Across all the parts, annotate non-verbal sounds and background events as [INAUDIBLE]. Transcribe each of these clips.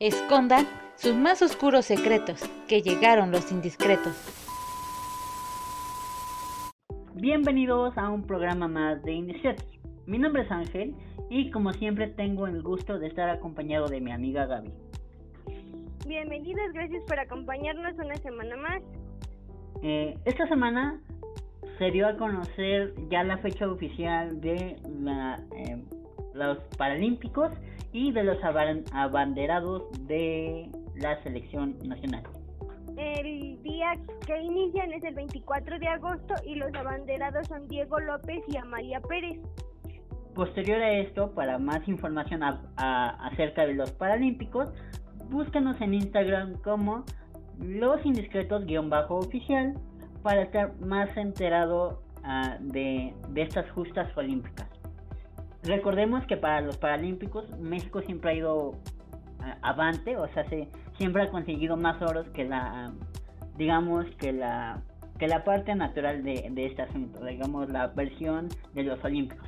Escondan sus más oscuros secretos, que llegaron los indiscretos. Bienvenidos a un programa más de Indiscretos. Mi nombre es Ángel y como siempre tengo el gusto de estar acompañado de mi amiga Gaby. Bienvenidos, gracias por acompañarnos una semana más. Eh, esta semana se dio a conocer ya la fecha oficial de la, eh, los Paralímpicos y de los abanderados de la selección nacional. El día que inician es el 24 de agosto y los abanderados son Diego López y Amalia Pérez. Posterior a esto, para más información acerca de los Paralímpicos, búscanos en Instagram como los indiscretos-oficial para estar más enterado ah, de, de estas justas olímpicas. Recordemos que para los Paralímpicos México siempre ha ido ah, avante, o sea, se, siempre ha conseguido más oros que la, digamos que la, que la parte natural de, de este asunto, digamos la versión de los Olímpicos.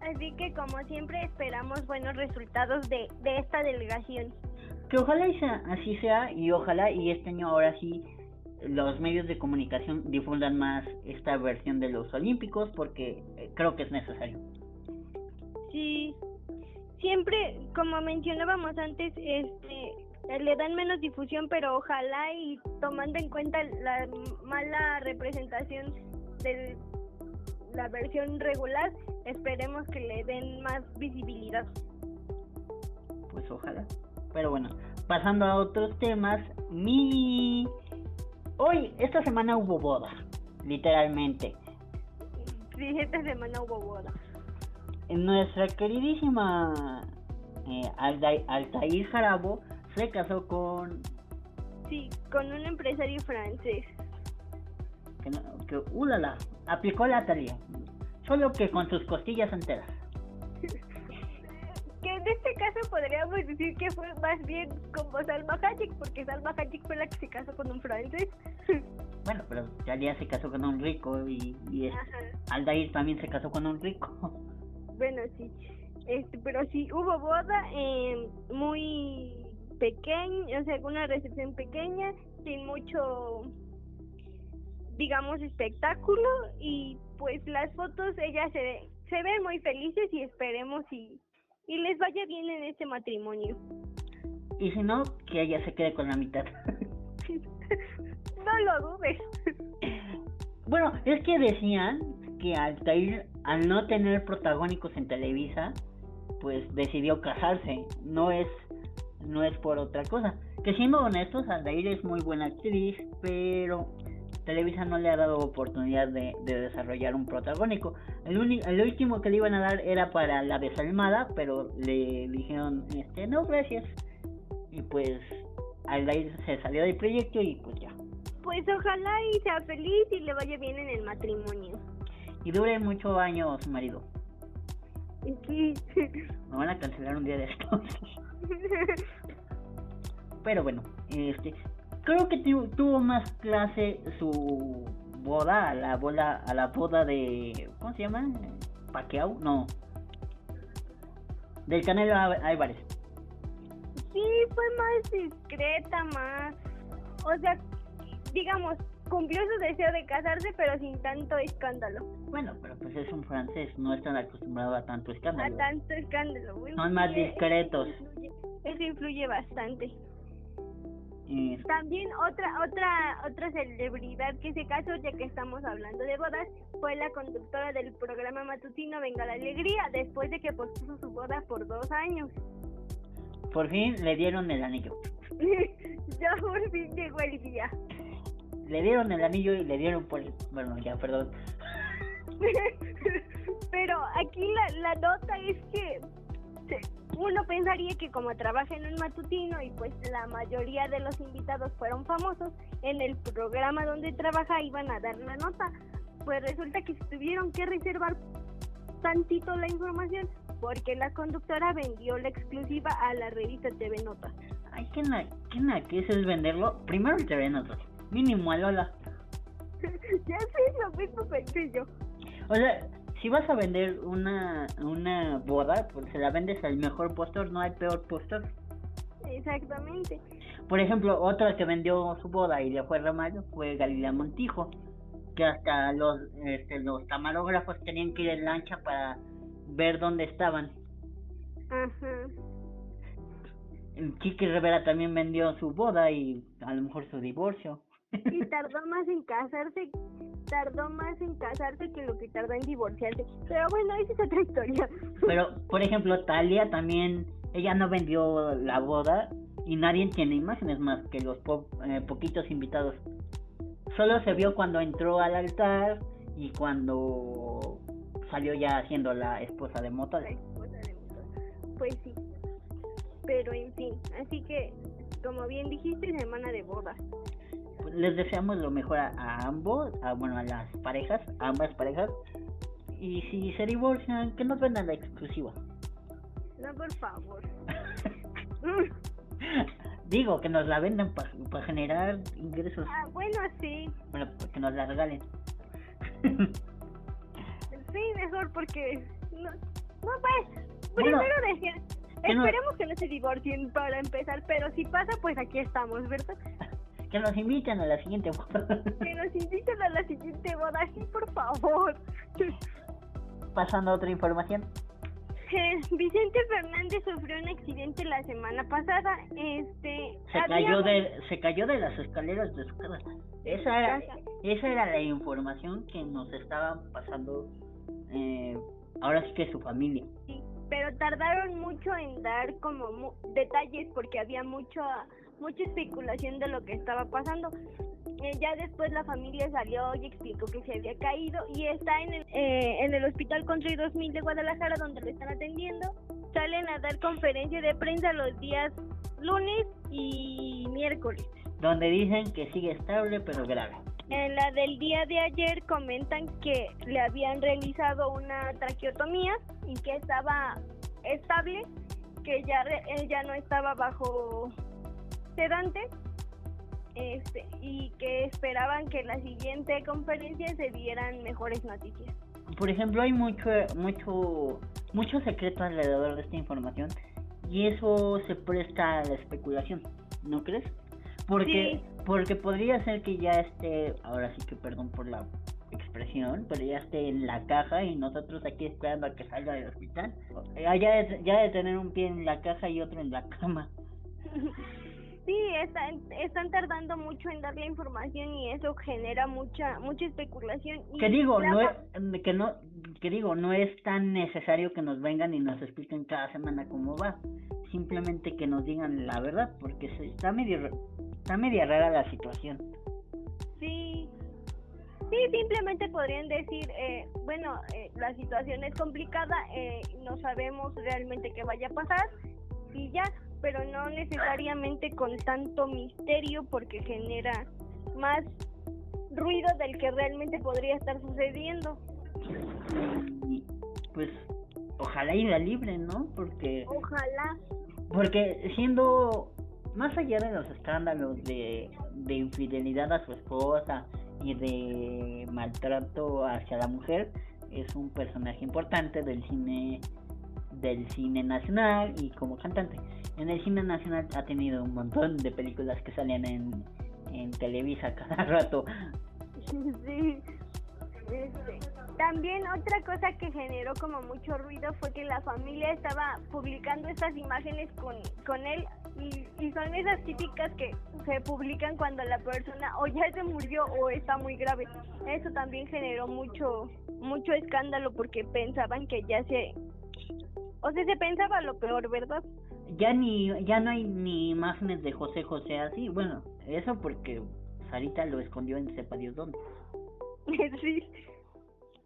Así que como siempre esperamos buenos resultados de, de esta delegación. Que ojalá y así sea y ojalá y este año ahora sí los medios de comunicación difundan más esta versión de los Olímpicos porque eh, creo que es necesario. Sí, siempre, como mencionábamos antes, este le dan menos difusión, pero ojalá y tomando en cuenta la mala representación de la versión regular, esperemos que le den más visibilidad. Pues ojalá. Pero bueno, pasando a otros temas, mi hoy esta semana hubo boda, literalmente. Sí, esta semana hubo boda nuestra queridísima eh, Altair Jarabo se casó con... Sí, con un empresario francés. Que, no, que ulala, aplicó la Talia. Solo que con sus costillas enteras. [LAUGHS] que en este caso podríamos decir que fue más bien como Salma Hayek, porque Salma Hayek fue la que se casó con un francés. [LAUGHS] bueno, pero Talia se casó con un rico y, y Aldair también se casó con un rico. Bueno, sí. Este, pero sí, hubo boda eh, muy pequeña, o sea, una recepción pequeña, sin mucho, digamos, espectáculo. Y pues las fotos, ellas se, se ven muy felices y esperemos y, y les vaya bien en este matrimonio. Y si no, que ella se quede con la mitad. [LAUGHS] no lo dudes. Bueno, es que decían que Altair, al no tener protagónicos en Televisa, pues decidió casarse. No es, no es por otra cosa. Que siendo honestos, Altair es muy buena actriz, pero Televisa no le ha dado oportunidad de, desarrollar un protagónico. El, el último que le iban a dar era para la desalmada, pero le dijeron, este, no, gracias. Y pues Aldair se salió del proyecto y pues ya. Pues ojalá y sea feliz y le vaya bien en el matrimonio y dure muchos años, marido. Sí. Me van a cancelar un día de estos. Pero bueno, este, creo que tuvo más clase su boda, a la boda, a la boda de, ¿cómo se llama? Paqueau, no. Del Canelo Álvarez. Sí, fue más discreta, más, o sea, digamos, cumplió su deseo de casarse, pero sin tanto escándalo. Bueno, pero pues es un francés, no están acostumbrados a tanto escándalo. A tanto escándalo. Son más discretos. Eso influye, bastante. También otra otra otra celebridad que se casó, ya que estamos hablando de bodas, fue la conductora del programa matutino Venga la Alegría, después de que pospuso su boda por dos años. Por fin le dieron el anillo. [LAUGHS] ya por fin llegó el día le dieron el anillo y le dieron por el... Bueno, ya, perdón. [LAUGHS] Pero aquí la, la nota es que uno pensaría que como trabaja en un matutino y pues la mayoría de los invitados fueron famosos, en el programa donde trabaja iban a dar la nota. Pues resulta que tuvieron que reservar tantito la información porque la conductora vendió la exclusiva a la revista TV Notas. Ay, ¿qué, na, qué, es el venderlo? Primero el TV Notas Mínimo a Lola. [LAUGHS] ya sé, lo mismo pensé yo. O sea, si vas a vender una, una boda, pues se la vendes al mejor postor, no al peor postor. Exactamente. Por ejemplo, otra que vendió su boda y le fue re fue Galilea Montijo, que hasta los este, los camarógrafos tenían que ir en lancha para ver dónde estaban. Ajá. Chiqui Rivera también vendió su boda y a lo mejor su divorcio. Y [LAUGHS] tardó más en casarse, tardó más en casarse que lo que tardó en divorciarse. Pero bueno, esa es otra historia. Pero, [LAUGHS] por ejemplo, Talia también, ella no vendió la boda y nadie tiene imágenes más que los po- eh, poquitos invitados. Solo se vio cuando entró al altar y cuando salió ya siendo la esposa de La Motole. esposa de mi esposa. Pues sí. Pero en fin, así que, como bien dijiste, semana de bodas. Les deseamos lo mejor a, a ambos, a, bueno, a las parejas, a ambas parejas. Y si se divorcian, que nos vendan la exclusiva. No, por favor. [LAUGHS] Digo, que nos la vendan para generar ingresos, ah, bueno, sí. bueno, que nos la regalen. [LAUGHS] Sí, mejor porque... No, no pues, Bueno, primero no- Esperemos que no se divorcien para empezar, pero si pasa, pues aquí estamos, ¿verdad? Que nos inviten a la siguiente boda. [LAUGHS] Que nos inviten a la siguiente boda, sí, por favor. Pasando a otra información. Eh, Vicente Fernández sufrió un accidente la semana pasada. Este. Se había- cayó de se cayó de las escaleras de su casa. Esa era, esa era la información que nos estaba pasando eh, ahora sí que su familia. Sí, pero tardaron mucho en dar como mu- detalles porque había mucho, mucha especulación de lo que estaba pasando. Eh, ya después la familia salió y explicó que se había caído y está en el, eh, en el Hospital Country 2000 de Guadalajara donde lo están atendiendo. Salen a dar conferencia de prensa los días lunes y miércoles. Donde dicen que sigue estable pero grave. En la del día de ayer comentan que le habían realizado una traqueotomía y que estaba estable, que ya re- él ya no estaba bajo sedante este, y que esperaban que en la siguiente conferencia se dieran mejores noticias. Por ejemplo, hay mucho mucho mucho secreto alrededor de esta información y eso se presta a la especulación, ¿no crees? Porque Sí. porque podría ser que ya esté, ahora sí que perdón por la expresión, pero ya esté en la caja y nosotros aquí esperando a que salga del hospital. Eh, Ya de, ya de tener un pie en la caja y otro en la cama. [LAUGHS] Sí, están, están tardando mucho en dar la información y eso genera mucha mucha especulación. Y Que digo, la no es, que no, que digo, no es tan necesario que nos vengan y nos expliquen cada semana cómo va. Simplemente que nos digan la verdad, porque se, está medio, está media rara la situación. Sí, sí, simplemente podrían decir, eh, bueno, eh, la situación es complicada, eh, no sabemos realmente qué vaya a pasar y ya, pero no necesariamente con tanto misterio porque genera más ruido del que realmente podría estar sucediendo. Pues, ojalá y la libre, ¿no? Porque, Ojalá. porque siendo más allá de los escándalos de, de infidelidad a su esposa y de maltrato hacia la mujer, es un personaje importante del cine del cine nacional y como cantante. En el cine nacional ha tenido un montón de películas que salían en, en Televisa [LAUGHS] cada rato. Sí. También otra cosa que generó como mucho ruido fue que la familia estaba publicando estas imágenes con, con él y, y son esas típicas que se publican cuando la persona o ya se murió o está muy grave. Eso también generó mucho mucho escándalo porque pensaban que ya se o sea, se pensaba lo peor, ¿verdad? Ya ni ya no hay ni imágenes de José José así. Bueno, eso porque Sarita lo escondió en sepa Dios dónde. [LAUGHS] sí.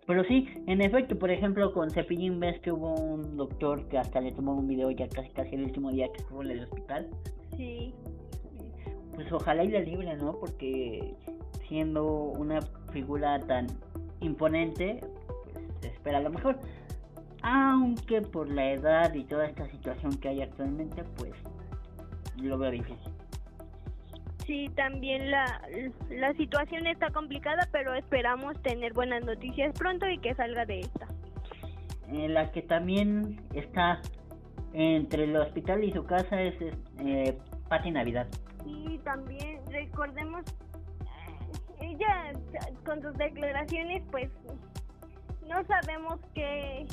Pero sí, en efecto, por ejemplo, con Cepillín ves que hubo un doctor que hasta le tomó un video ya casi casi el último día que estuvo en el hospital. Sí. Pues ojalá y la libre, ¿no? Porque siendo una figura tan imponente, pues se espera lo mejor. Aunque por la edad y toda esta situación que hay actualmente, pues lo veo difícil. Sí, también la, la situación está complicada, pero esperamos tener buenas noticias pronto y que salga de esta. En la que también está entre el hospital y su casa es eh, Pati Navidad. Y también recordemos, eh, ella con sus declaraciones pues no sabemos que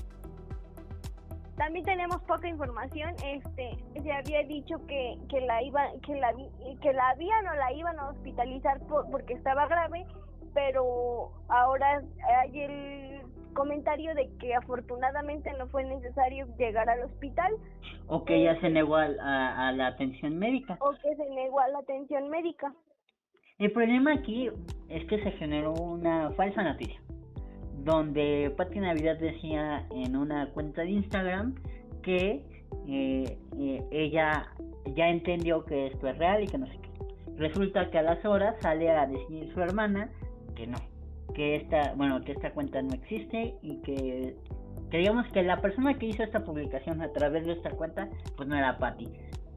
también tenemos poca información este se había dicho que, que la iba que la que la habían o la iban a hospitalizar porque estaba grave pero ahora hay el comentario de que afortunadamente no fue necesario llegar al hospital. O que ella se negó a, a la atención médica. O que se negó a la atención médica. El problema aquí es que se generó una falsa noticia donde Pati Navidad decía en una cuenta de Instagram que eh, eh, ella ya entendió que esto es real y que no sé qué. Resulta que a las horas sale a decir su hermana que no, que esta, bueno, que esta cuenta no existe y que, que que la persona que hizo esta publicación a través de esta cuenta, pues no era Patti.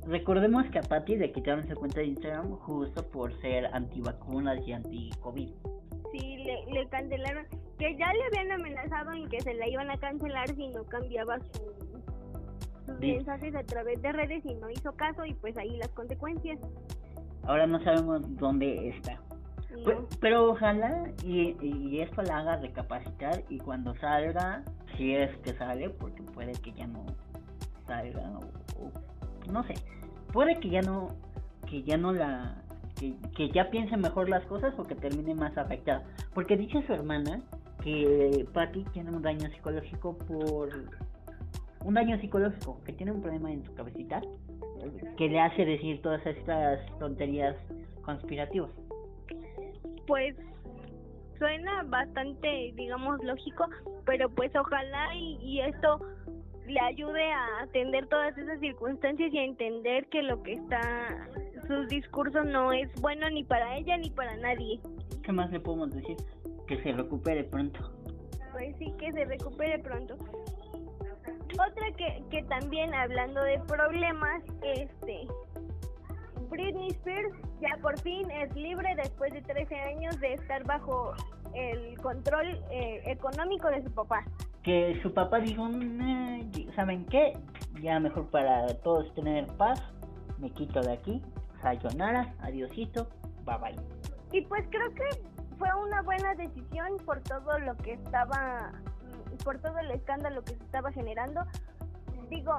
Recordemos que a Patti le quitaron su cuenta de Instagram justo por ser antivacunas y anti-COVID. Sí, le, le cancelaron que ya le habían amenazado en que se la iban a cancelar si no cambiaba su, sus mensajes a través de redes y no hizo caso y pues ahí las consecuencias. Ahora no sabemos dónde está. Pero, ojalá y, y, esto la haga recapacitar y cuando salga, si es que sale, porque puede que ya no salga o no sé, puede que ya no que ya no la que, ya piense mejor las cosas o que termine más afectada. Porque dice su hermana que Patty tiene un daño psicológico por un daño psicológico, que tiene un problema en su cabecita que le hace decir todas estas tonterías conspirativas. Pues suena bastante, digamos, lógico, pero pues ojalá y, y esto le ayude a atender todas esas circunstancias y a entender que lo que está, sus discursos no es bueno ni para ella ni para nadie. ¿Qué más le podemos decir? que se recupere pronto. Pues sí, que se recupere pronto. Otra que, que también hablando de problemas, este, Britney Spears ya por fin es libre después de 13 años de estar bajo el control eh, económico de su papá. Que su papá dijo, ¿saben qué? Ya mejor para todos tener paz, me quito de aquí, sayonara, adiosito, bye bye. Y pues creo que fue una buena decisión por todo lo que estaba, por todo el escándalo que se estaba generando. Digo,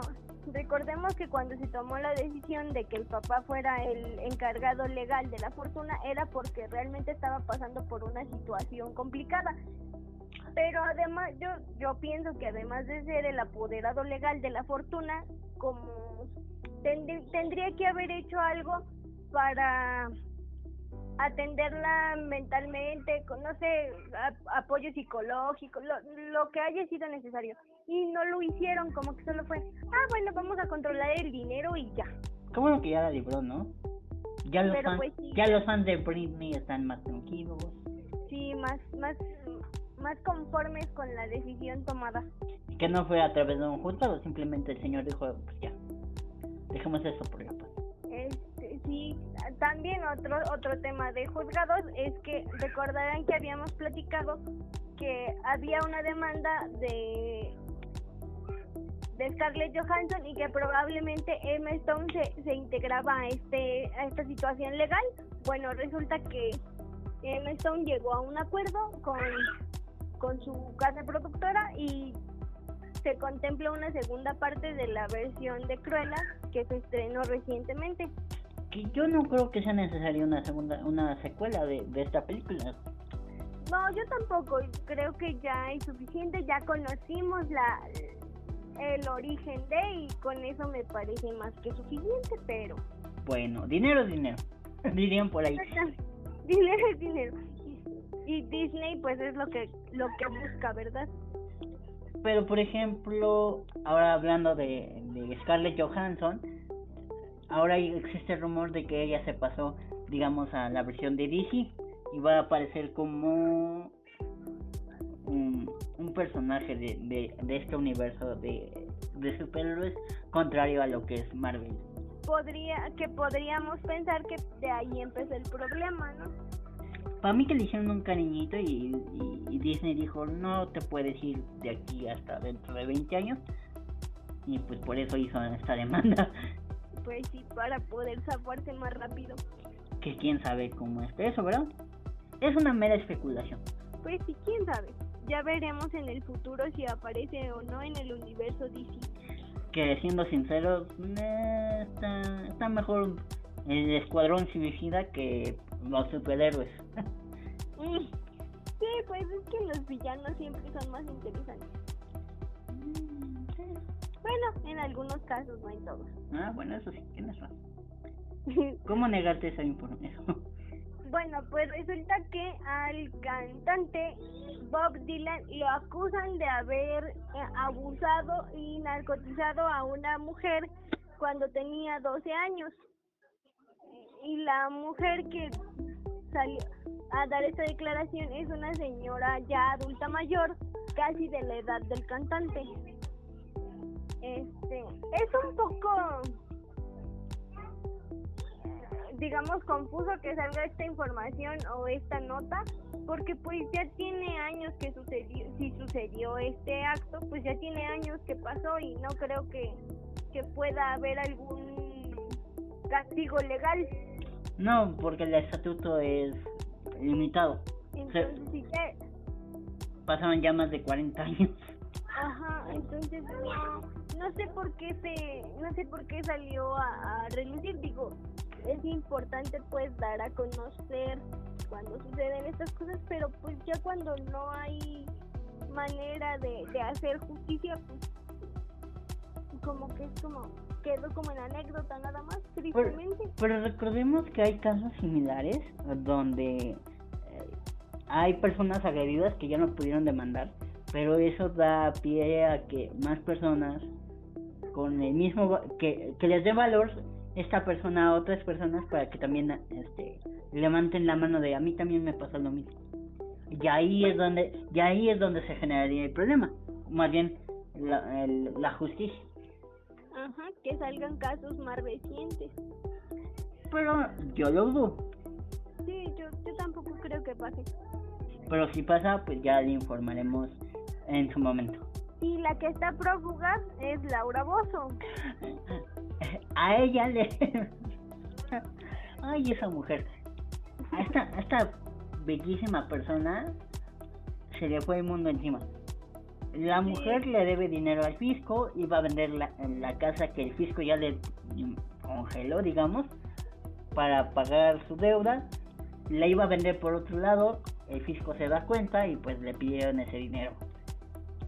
recordemos que cuando se tomó la decisión de que el papá fuera el encargado legal de la fortuna era porque realmente estaba pasando por una situación complicada. Pero además yo yo pienso que además de ser el apoderado legal de la fortuna, como tendría que haber hecho algo para atenderla mentalmente, con, no sé, apoyo psicológico, lo, lo que haya sido necesario. Y no lo hicieron, como que solo fue, ah, bueno, vamos a controlar el dinero y ya. Qué bueno que ya la libró, ¿no? Ya los, fans, pues ya los fans de Britney están más tranquilos. Sí, más, más, más conformes con la decisión tomada. Que no fue a través de un juzgado, simplemente el señor dijo, pues ya, dejemos eso por la paz. Este, sí, también otro otro tema de juzgados es que recordarán que habíamos platicado que había una demanda de de Scarlett Johansson y que probablemente Emma Stone se, se integraba a este a esta situación legal. Bueno, resulta que Emma Stone llegó a un acuerdo con, con su casa productora y se contempla una segunda parte de la versión de Cruella que se estrenó recientemente. Que yo no creo que sea necesaria una segunda una secuela de, esta película. No yo tampoco creo que ya es suficiente ya conocimos la el origen de y con eso me parece más que suficiente pero bueno dinero es dinero. [LAUGHS] Dirían por ahí. [LAUGHS] Dinero es dinero y Disney pues es lo que lo que busca verdad pero por ejemplo ahora hablando de, de Scarlett Johansson ahora existe el rumor de que ella se pasó, digamos, a la versión de DC y va a aparecer como un, personaje de, de, este universo de, de superhéroes contrario a lo que es Marvel. Podría, que podríamos pensar que de ahí empezó el problema, ¿no? Para mí que le hicieron un cariñito y, y Disney dijo, no te puedes ir de aquí hasta dentro de 20 años y pues por eso hizo esta demanda. Pues sí, para poder zafarse más rápido. Que quién sabe cómo es eso, ¿verdad? Es una mera especulación. Pues sí, quién sabe. Ya veremos en el futuro si aparece o no en el universo DC. Que siendo sinceros, está, está mejor el escuadrón suicida que los superhéroes. [LAUGHS] Mm, Sí, pues es que los villanos siempre son más interesantes. Bueno, en algunos casos, no en todos. Ah, bueno, eso sí, tienes razón. [LAUGHS] ¿Cómo negarte esa información? [LAUGHS] Bueno, pues resulta que al cantante Bob Dylan lo acusan de haber eh, abusado y narcotizado a una mujer cuando tenía 12 años. Y la mujer que salió a dar esta declaración es una señora ya adulta mayor, casi de la edad del cantante. Este, es un poco digamos confuso que salga esta información o esta nota porque pues ya tiene años que sucedió si sucedió este acto pues ya tiene años que pasó y no creo que, que pueda haber algún castigo legal No, porque el estatuto es limitado. entonces sí que Pasaron ya más de 40 años. Ajá, entonces no, no sé por qué se, no sé por qué salió a, a relucir, digo, es importante pues dar a conocer cuando suceden estas cosas, pero pues ya cuando no hay manera de, de hacer justicia, pues como que es como, quedó como en anécdota nada más, tristemente. Pero recordemos que hay casos similares donde eh, hay personas agredidas que ya no pudieron demandar, pero eso da pie a que más personas con el mismo que, que les dé valor esta persona a otras personas para que también este levanten la mano de a mí también me pasa lo mismo. Y ahí es donde y ahí es donde se generaría el problema, más bien la, el- la justicia. Ajá, que salgan casos más recientes. Pero yo lo dudo. Sí, yo, yo tampoco creo que pase. Pero si pasa, pues ya le informaremos en su momento. Y la que está prófuga es Laura Bozo. [LAUGHS] A ella le... Ay, esa mujer. A esta, a esta bellísima persona se le fue el mundo encima. La mujer le debe dinero al fisco y va a vender la, la casa que el fisco ya le congeló, digamos, para pagar su deuda. La iba a vender por otro lado, el fisco se da cuenta y pues le pidieron ese dinero.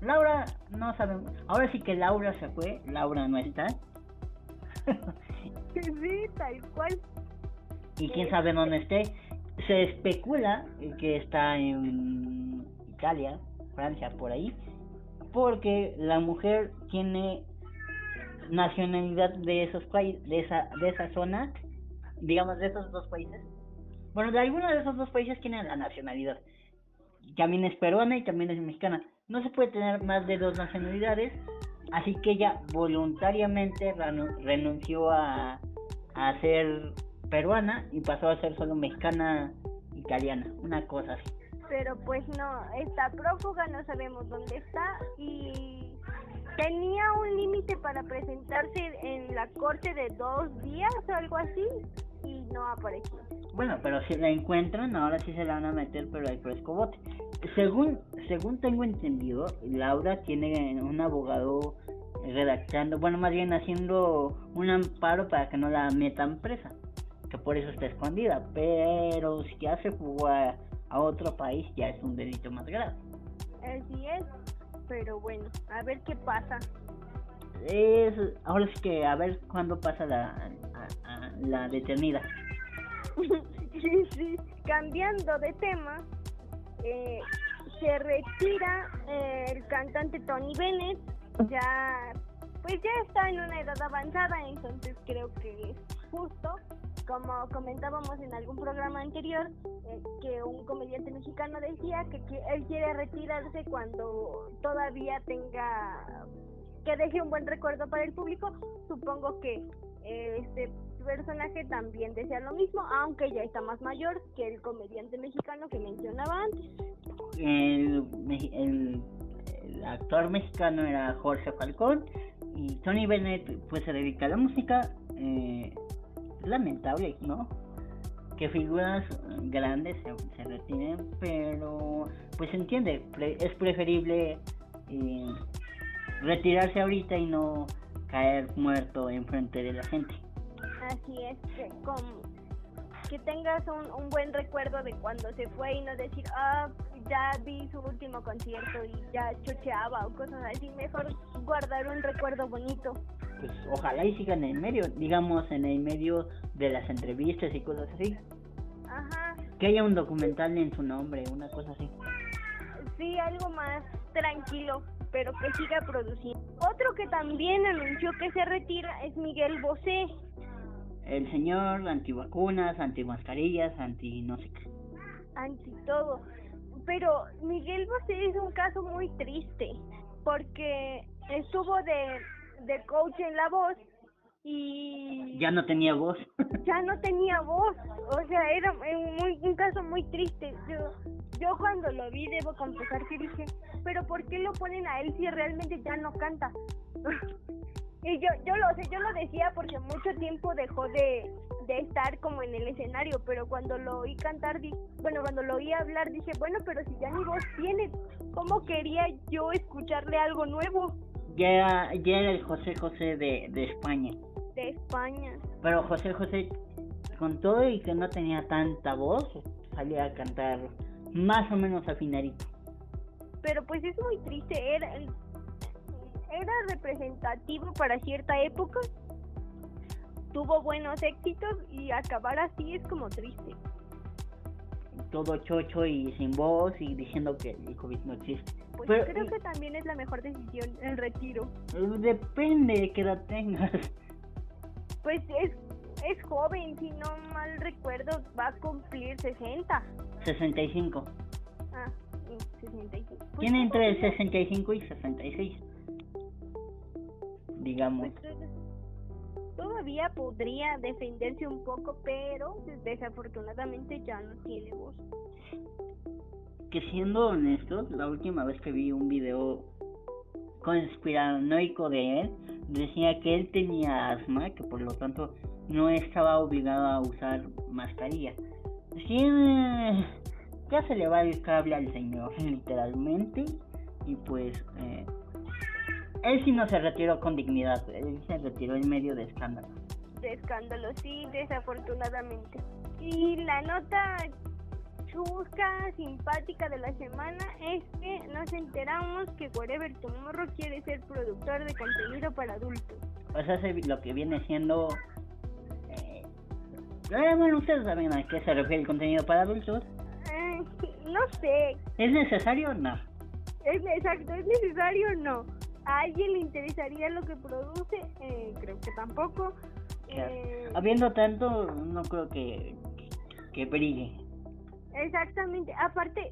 Laura, no sabemos. Ahora sí que Laura se fue, Laura no está. [LAUGHS] Sí, tal cual. y quién sabe dónde esté. Se especula que está en Italia, Francia, por ahí, porque la mujer tiene nacionalidad de esos países, de esa, de esa zona, digamos de esos dos países. Bueno, de alguno de esos dos países tiene la nacionalidad. También es peruana y también es mexicana. No se puede tener más de dos nacionalidades, así que ella voluntariamente renu- renunció a, a ser peruana y pasó a ser solo mexicana italiana, una cosa así. Pero pues no, está prófuga, no sabemos dónde está y tenía un límite para presentarse en la corte de dos días o algo así y no apareció. Bueno, pero si la encuentran, ahora sí se la van a meter, pero hay frescobote. Según, según tengo entendido, Laura tiene un abogado redactando, bueno, más bien haciendo un amparo para que no la metan presa, que por eso está escondida, pero si ya se a otro país, ya es un delito más grave. Así es, pero bueno, a ver qué pasa. Es, ahora sí que a ver cuándo pasa la, a- a- la detenida. [LAUGHS] sí, sí, cambiando de tema, eh, se retira eh, el cantante Tony Bennett, ya, pues ya está en una edad avanzada, entonces creo que es justo, como comentábamos en algún programa anterior, eh, que un comediante mexicano decía que, que él quiere retirarse cuando todavía tenga, que deje un buen recuerdo para el público, supongo que eh, este personaje también desea lo mismo, aunque ya está más mayor que el comediante mexicano que mencionaba antes. el, el, el actor mexicano era Jorge Falcón y Tony Bennett pues se dedica a la música. Eh, lamentable, ¿no? Que figuras grandes se, retiren, pero pues entiende, es preferible eh, retirarse ahorita y no caer muerto enfrente de la gente. Así es, que, que tengas un, un buen recuerdo de cuando se fue y no decir, ah, ya vi su último concierto y ya chocheaba o cosas así, mejor guardar un recuerdo bonito. Pues ojalá y sigan en el medio, digamos en el medio de las entrevistas y cosas así. Ajá. Que haya un documental en su nombre, una cosa así. Sí, algo más tranquilo, pero que siga produciendo. Otro que también anunció que se retira es Miguel Bosé. El señor antivacunas, antimascarillas, anti no sé qué. Anti todo. Pero Miguel Bosé es un caso muy triste porque estuvo de, de coach en La Voz y ya no tenía voz. [LAUGHS] ya no tenía voz. O sea era muy, un caso muy triste. Yo yo cuando lo vi debo confesar que dije pero por qué lo ponen a él si realmente ya no canta [LAUGHS] y yo yo lo sé yo lo decía porque mucho tiempo dejó de, de estar como en el escenario pero cuando lo oí cantar di, bueno cuando lo oí hablar dije bueno pero si ya ni voz tiene cómo quería yo escucharle algo nuevo ya era, ya era el José José de, de España de España. Pero José José, con todo y que no tenía tanta voz, salía a cantar más o menos afinadito. Pero pues es muy triste, era, era representativo para cierta época, tuvo buenos éxitos y acabar así es como triste. Todo chocho y sin voz y diciendo que el COVID no existe. Pues creo que también es la mejor decisión el retiro. Depende de qué edad tengas. Pues es, es joven, si no mal recuerdo, va a cumplir 60. 65. Ah, 65. Pues Tiene entre 65 y 66. Digamos. Pues, todavía podría defenderse un poco, pero desafortunadamente ya no tiene voz. Que siendo honestos, la última vez que vi un video conspiranoico de él decía que él tenía asma, que por lo tanto no estaba obligado a usar mascarilla. Sí, ya se le va el cable al señor, [LAUGHS] literalmente, y pues eh, él sí no se retiró con dignidad, él se retiró en medio de escándalo. De escándalo, sí, desafortunadamente. Y la nota chusca, simpática de la semana es que nos enteramos que Whatever Tomorrow quiere ser productor de contenido para adultos. O sea, lo que viene siendo... Eh, eh, bueno, ustedes saben a qué se refiere el contenido para adultos. Eh, [LAUGHS] no sé. ¿Es necesario o no? Es exacto, ¿es necesario o no? ¿A alguien le interesaría lo que produce? Eh, creo que tampoco. Habiendo tanto, no creo que, que brille. Exactamente, aparte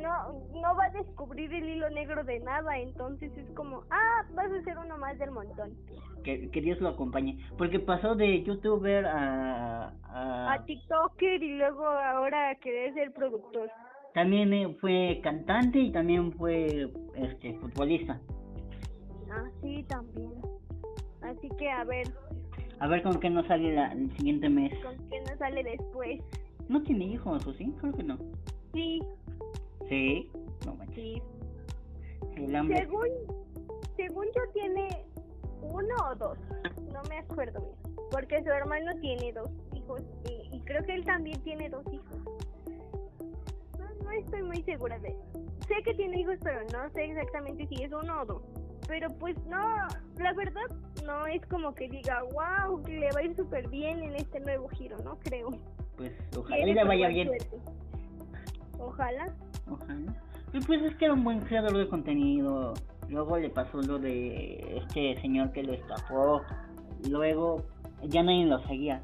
no no va a descubrir el hilo negro de nada, entonces es como, ah, vas a ser uno más del montón. Que, que Dios lo acompañe, porque pasó de youtuber a, a... a TikToker y luego ahora querer ser productor. También eh, fue cantante y también fue este futbolista. Ah, sí, también. Así que a ver. A ver con qué nos sale la, el siguiente mes. Con qué nos sale después. ¿No tiene hijos o sí? Creo que no. Sí. ¿Sí? No Sí. Según, según yo tiene uno o dos. No me acuerdo bien. Porque su hermano tiene dos hijos y, y creo que él también tiene dos hijos. No, estoy muy segura de eso. Sé que tiene hijos, pero no sé exactamente si es uno o dos. Pero pues no, la verdad no es como que diga, wow, que le va a ir súper bien en este nuevo giro, no creo pues ojalá le vaya bien. Ojalá. Ojalá. Y pues es que era un buen creador de contenido. Luego le pasó lo de este señor que lo estafó. Luego ya nadie lo seguía.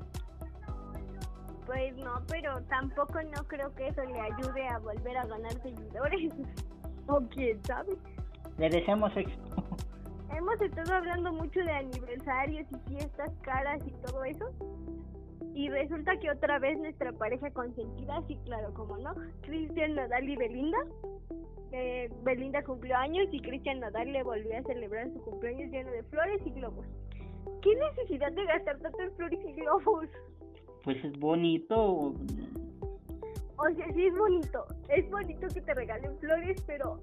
Pues no, pero tampoco no creo que eso le ayude a volver a ganar seguidores. [LAUGHS] o quién sabe. Le deseamos éxito. Hemos estado hablando mucho de aniversarios y fiestas caras y todo eso. Y resulta que otra vez nuestra pareja consentida, sí, claro, como no, Cristian Nadal y Belinda, eh, Belinda cumplió años y Cristian Nadal le volvió a celebrar su cumpleaños lleno de flores y globos. ¿Qué necesidad de gastar tanto en flores y globos? Pues es bonito. O sea, sí es bonito. Es bonito que te regalen flores, pero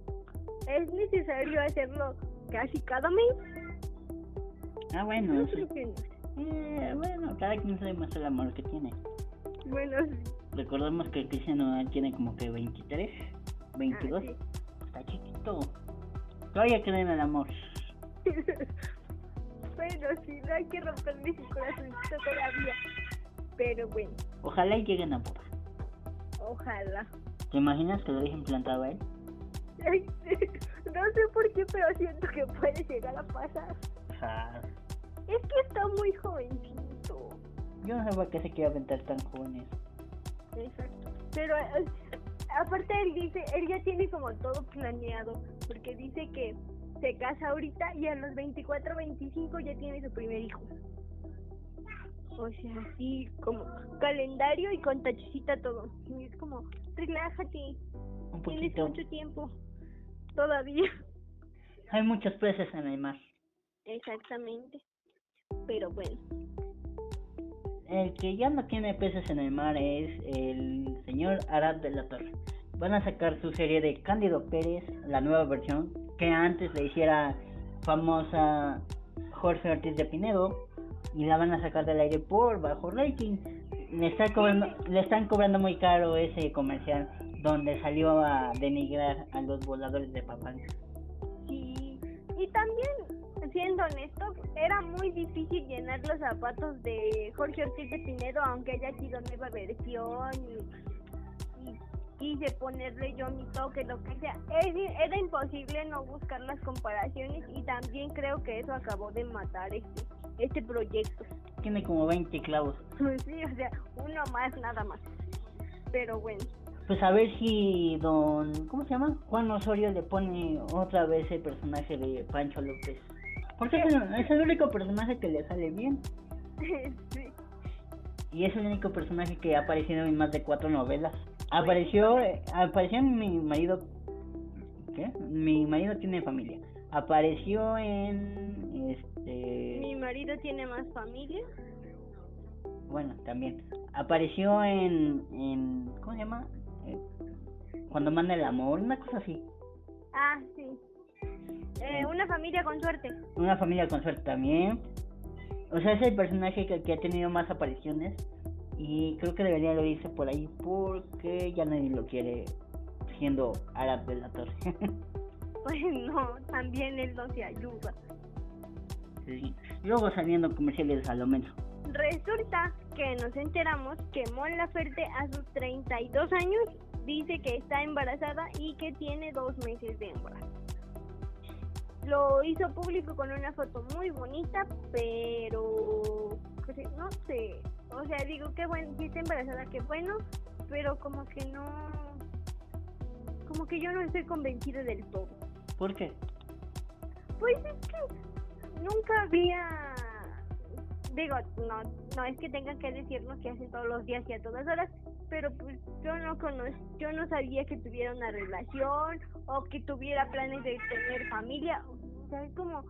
¿es necesario hacerlo casi cada mes? Ah, bueno, sí. Eh, bueno, cada quien se demuestra el amor que tiene. Bueno, sí. Recordemos que Cristian Nodal tiene como que 23, 22. Ah, sí. Está chiquito. Todavía creen en el amor. [LAUGHS] bueno, sí, no hay que romperle su corazoncito todavía. Pero bueno, Ojalá y lleguen a boda. ojalá. ¿Te imaginas que lo dejen plantado a él? No sé por qué, pero siento que puede llegar a pasar. Ja, Es que está muy jovencito. Yo no sé por qué se quiere aventar tan jóvenes. Exacto. Pero eh, aparte él dice, él ya tiene como todo planeado, porque dice que se casa ahorita y a los 24, 25 ya tiene su primer hijo. O sea, así como calendario y con tachecita todo. Y es como, relájate, Un tienes mucho tiempo todavía. [LAUGHS] Hay muchos peces en el mar. Exactamente. Pero bueno, El que ya no tiene peces en el mar es el señor Arad de la Torre. Van a sacar su serie de Cándido Pérez, la nueva versión, que antes le hiciera famosa Jorge Ortiz de Pinedo, y la van a sacar del aire por bajo rating. Le, está cobrando, le están cobrando muy caro ese comercial donde salió a denigrar a los voladores de Papantla. Sí, y también, siendo honesto, era muy difícil llenar los zapatos de Jorge Ortiz de Pinedo, aunque haya sido nueva versión y, y quise ponerle yo mi toque, lo que sea. Es- era imposible no buscar las comparaciones y también creo que eso acabó de matar este, este proyecto. Tiene como 20 clavos. [LAUGHS] Sí, o sea, uno más, nada más. Pero bueno, Pues a ver si don... ¿Cómo se llama? Juan Osorio le pone otra vez el personaje de Pancho López. Porque es el, es el único personaje que le sale bien. [LAUGHS] sí. Y es el único personaje que ha aparecido en más de cuatro novelas. Apareció, eh, apareció en Mi marido... ¿Qué? Mi marido tiene familia. Apareció en... mi Este... marido tiene más familia. Bueno, también. Apareció en... en ¿Cómo se llama? Eh, cuando manda el amor, una cosa así. Ah, sí. Eh, una familia con suerte. Una familia con suerte también. O sea, es el personaje que, que ha tenido más apariciones. Y creo que debería lo irse por ahí porque ya nadie lo quiere siendo Arab de la Torre. [LAUGHS] Pues [LAUGHS] no, también él no se ayuda. Sí. Luego saliendo comerciales a lo menos. Resulta que nos enteramos que Mon Laferte a sus 32 años dice que está embarazada y que tiene dos meses de embarazo. Lo hizo público con una foto muy bonita, pero pues, no sé. O sea, digo que bueno, si está embarazada, qué bueno, pero como que no, como que yo no estoy convencida del todo. ¿Por qué? Pues es que nunca había. Digo, no, no es que tengan que decirnos que hacen todos los días y a todas horas, pero pues yo no cono yo no sabía que tuviera una relación o que tuviera planes de tener familia. O sea, es como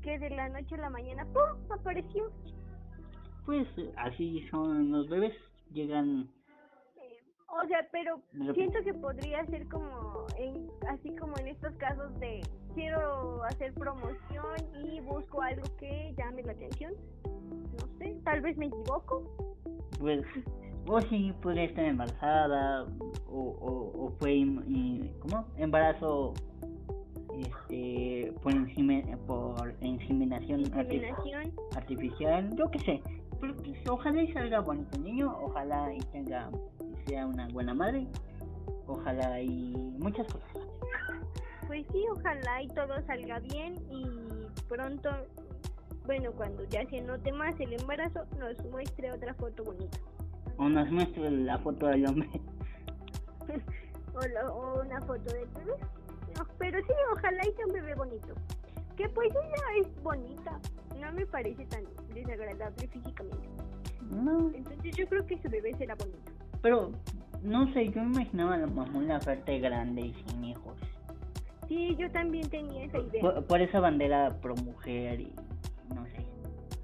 que de la noche a la mañana, ¡pum! apareció. Pues así son los bebés. Llegan. O sea, pero siento que podría ser como, en, así como en estos casos de quiero hacer promoción y busco algo que llame la atención. No sé, tal vez me equivoco. Pues. O si podría estar embarazada. O, o, o fue. y- ¿Cómo? Embarazo. Este. Por, insime- por inseminación artificial. Inseminación. artificial, yo qué sé. Pero pues, ojalá y salga bonito el niño, ojalá y tenga, sea una buena madre, ojalá y muchas cosas. Pues sí, ojalá y todo salga bien y pronto, bueno, cuando ya se note más el embarazo, nos muestre otra foto bonita. O nos muestre la foto del hombre. [LAUGHS] o, lo- o una foto del bebé. No, pero sí, ojalá y sea un bebé bonito. Que pues ella es bonita, no me parece tan desagradable físicamente. No, Entonces yo creo que su bebé será bonito. Pero no sé, yo me imaginaba a la mamá la parte grande y sin hijos. Sí, yo también tenía esa idea. Por, esa bandera pro mujer y no sé.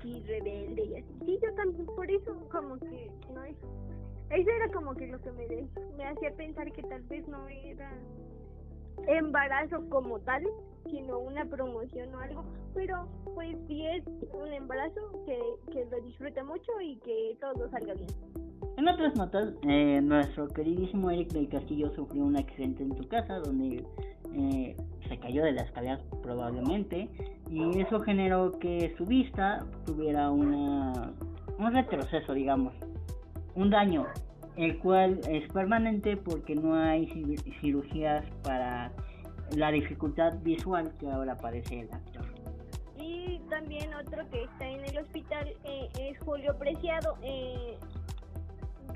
Sí, rebelde y así. Sí, yo también, por eso como que no es... Eso era como que lo que me, me hacía pensar que tal vez no era embarazo como tal, sino una promoción o algo, pero pues sí es un embarazo que, que lo disfrute mucho y que todo salga bien. En otras notas, eh, nuestro queridísimo Eric del Castillo sufrió un accidente en su casa donde eh, se cayó de las escaleras probablemente y eso generó que su vista tuviera una, un retroceso, digamos, un daño, el cual es permanente porque no hay cirugías para la dificultad visual que ahora padece el actor. Y también otro que está en el hospital eh, es Julio Preciado. Eh,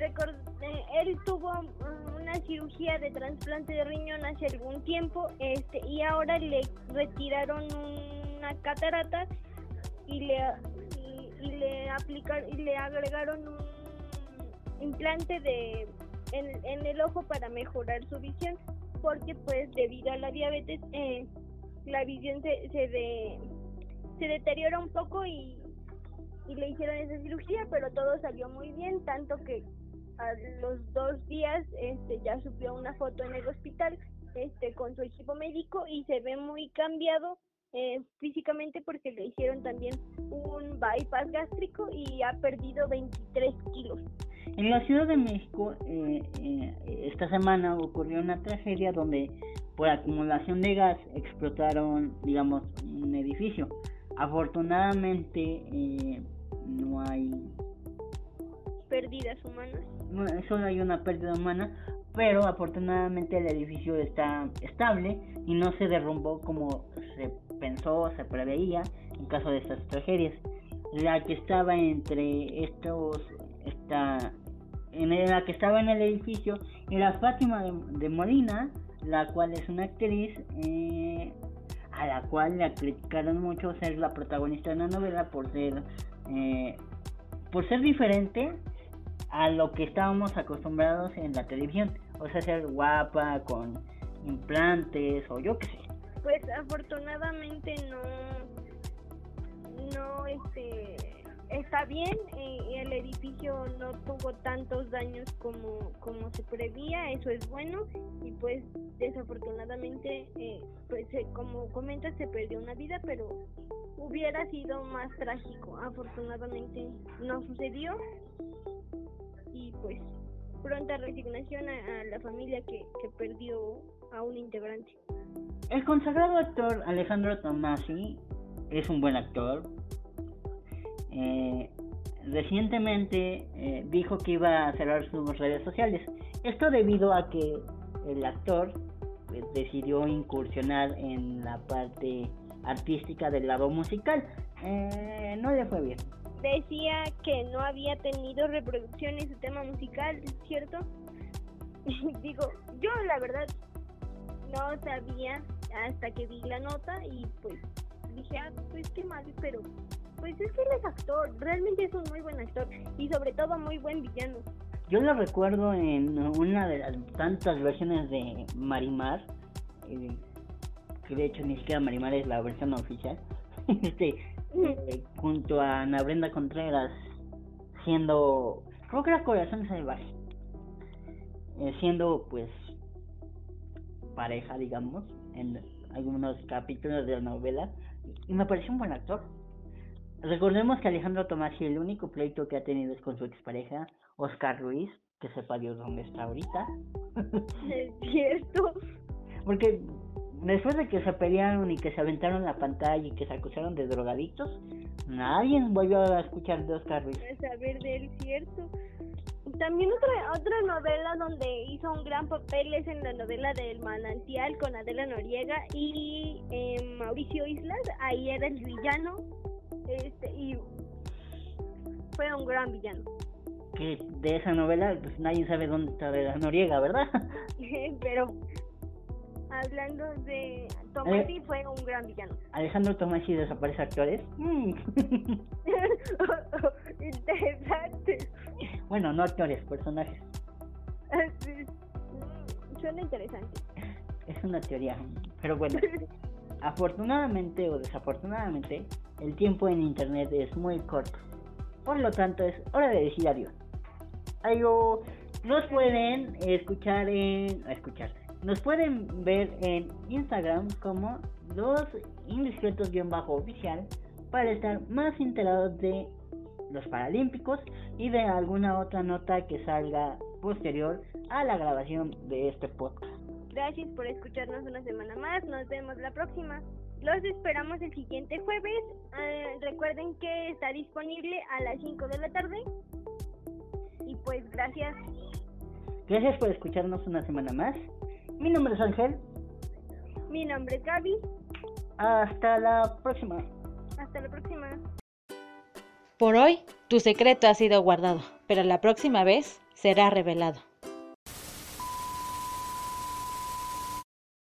él tuvo una cirugía de trasplante de riñón hace algún tiempo este y ahora le retiraron una catarata y le y, le aplicaron y le agregaron un implante de en, en, el ojo para mejorar su visión porque pues debido a la diabetes eh, la visión se se, de, se deteriora un poco y, y le hicieron esa cirugía pero todo salió muy bien tanto que a los dos días este ya subió una foto en el hospital este con su equipo médico y se ve muy cambiado eh, físicamente porque le hicieron también un bypass gástrico y ha perdido 23 kilos. En la Ciudad de México eh, eh, esta semana ocurrió una tragedia donde por acumulación de gas explotaron digamos un edificio. Afortunadamente no hay pérdidas humanas solo hay una pérdida humana, pero afortunadamente el edificio está estable y no se derrumbó como se pensó, se preveía en caso de estas tragedias. La que estaba entre estos, esta, en la que estaba en el edificio era Fátima de, Molina, la cual es una actriz eh, a la cual le criticaron mucho ser la protagonista de la novela por ser eh, por ser diferente a lo que estábamos acostumbrados en la televisión, o sea, ser guapa con implantes o yo qué sé. Pues afortunadamente no no este está bien y el edificio no tuvo tantos daños como como se prevía eso es bueno y pues desafortunadamente eh, pues como comentas se perdió una vida pero hubiera sido más trágico. Afortunadamente no sucedió y pues pronta resignación a, la familia que, perdió a un integrante. El consagrado actor Alejandro Tomasi es un buen actor. Eh, recientemente eh, dijo que iba a cerrar sus redes sociales. Esto debido a que el actor pues, decidió incursionar en la parte artística del lado musical. Eh, no le fue bien decía que no había tenido reproducción en su tema musical, ¿cierto? [LAUGHS] Digo, yo la verdad no sabía hasta que vi la nota y pues dije, ah, pues qué mal, pero pues es que él es actor, realmente es un muy buen actor y sobre todo muy buen villano. Yo lo recuerdo en una de las tantas versiones de Marimar, eh, que de hecho ni siquiera Marimar es la versión oficial. [LAUGHS] este, eh, junto a Ana Brenda Contreras, siendo, creo que era Corazón Salvaje, eh, siendo pues pareja, digamos, en algunos capítulos de la novela, y me pareció un buen actor. Recordemos que Alejandro Tomás y el único pleito que ha tenido es con su expareja, Oscar Ruiz, que sepa Dios dónde está ahorita. Es cierto. [LAUGHS] Porque después de que se pelearon y que se aventaron la pantalla y que se acusaron de drogadictos, nadie volvió a escuchar de Oscar Ruiz. A saber de él, cierto. También otra otra novela donde hizo un gran papel es en la novela del manantial con Adela Noriega y eh, Mauricio Islas, ahí era el villano este y fue un gran villano. Que de esa novela pues nadie sabe dónde está Adela Noriega, ¿verdad? [LAUGHS] Pero hablando de Tomasi, eh, fue un gran villano. Alejandro Tomasi desaparece actores. Mm. [LAUGHS] Interesante. Bueno, no actores, personajes. Sí. Mm, suena interesante. Es una teoría. Pero bueno, [LAUGHS] afortunadamente o desafortunadamente, el tiempo en internet es muy corto. Por lo tanto, es hora de decir adiós. Algo nos pueden escuchar en escuchar. Nos pueden ver en Instagram como los indiscretos-oficial para estar más enterados de los Paralímpicos y de alguna otra nota que salga posterior a la grabación de este podcast. Gracias por escucharnos una semana más. Nos vemos la próxima. Los esperamos el siguiente jueves. Eh, recuerden que está disponible a las 5 de la tarde. Y pues gracias. Gracias por escucharnos una semana más. Mi nombre es Ángel. Mi nombre es Gaby. Hasta la próxima. Hasta la próxima. Por hoy, tu secreto ha sido guardado, pero la próxima vez será revelado.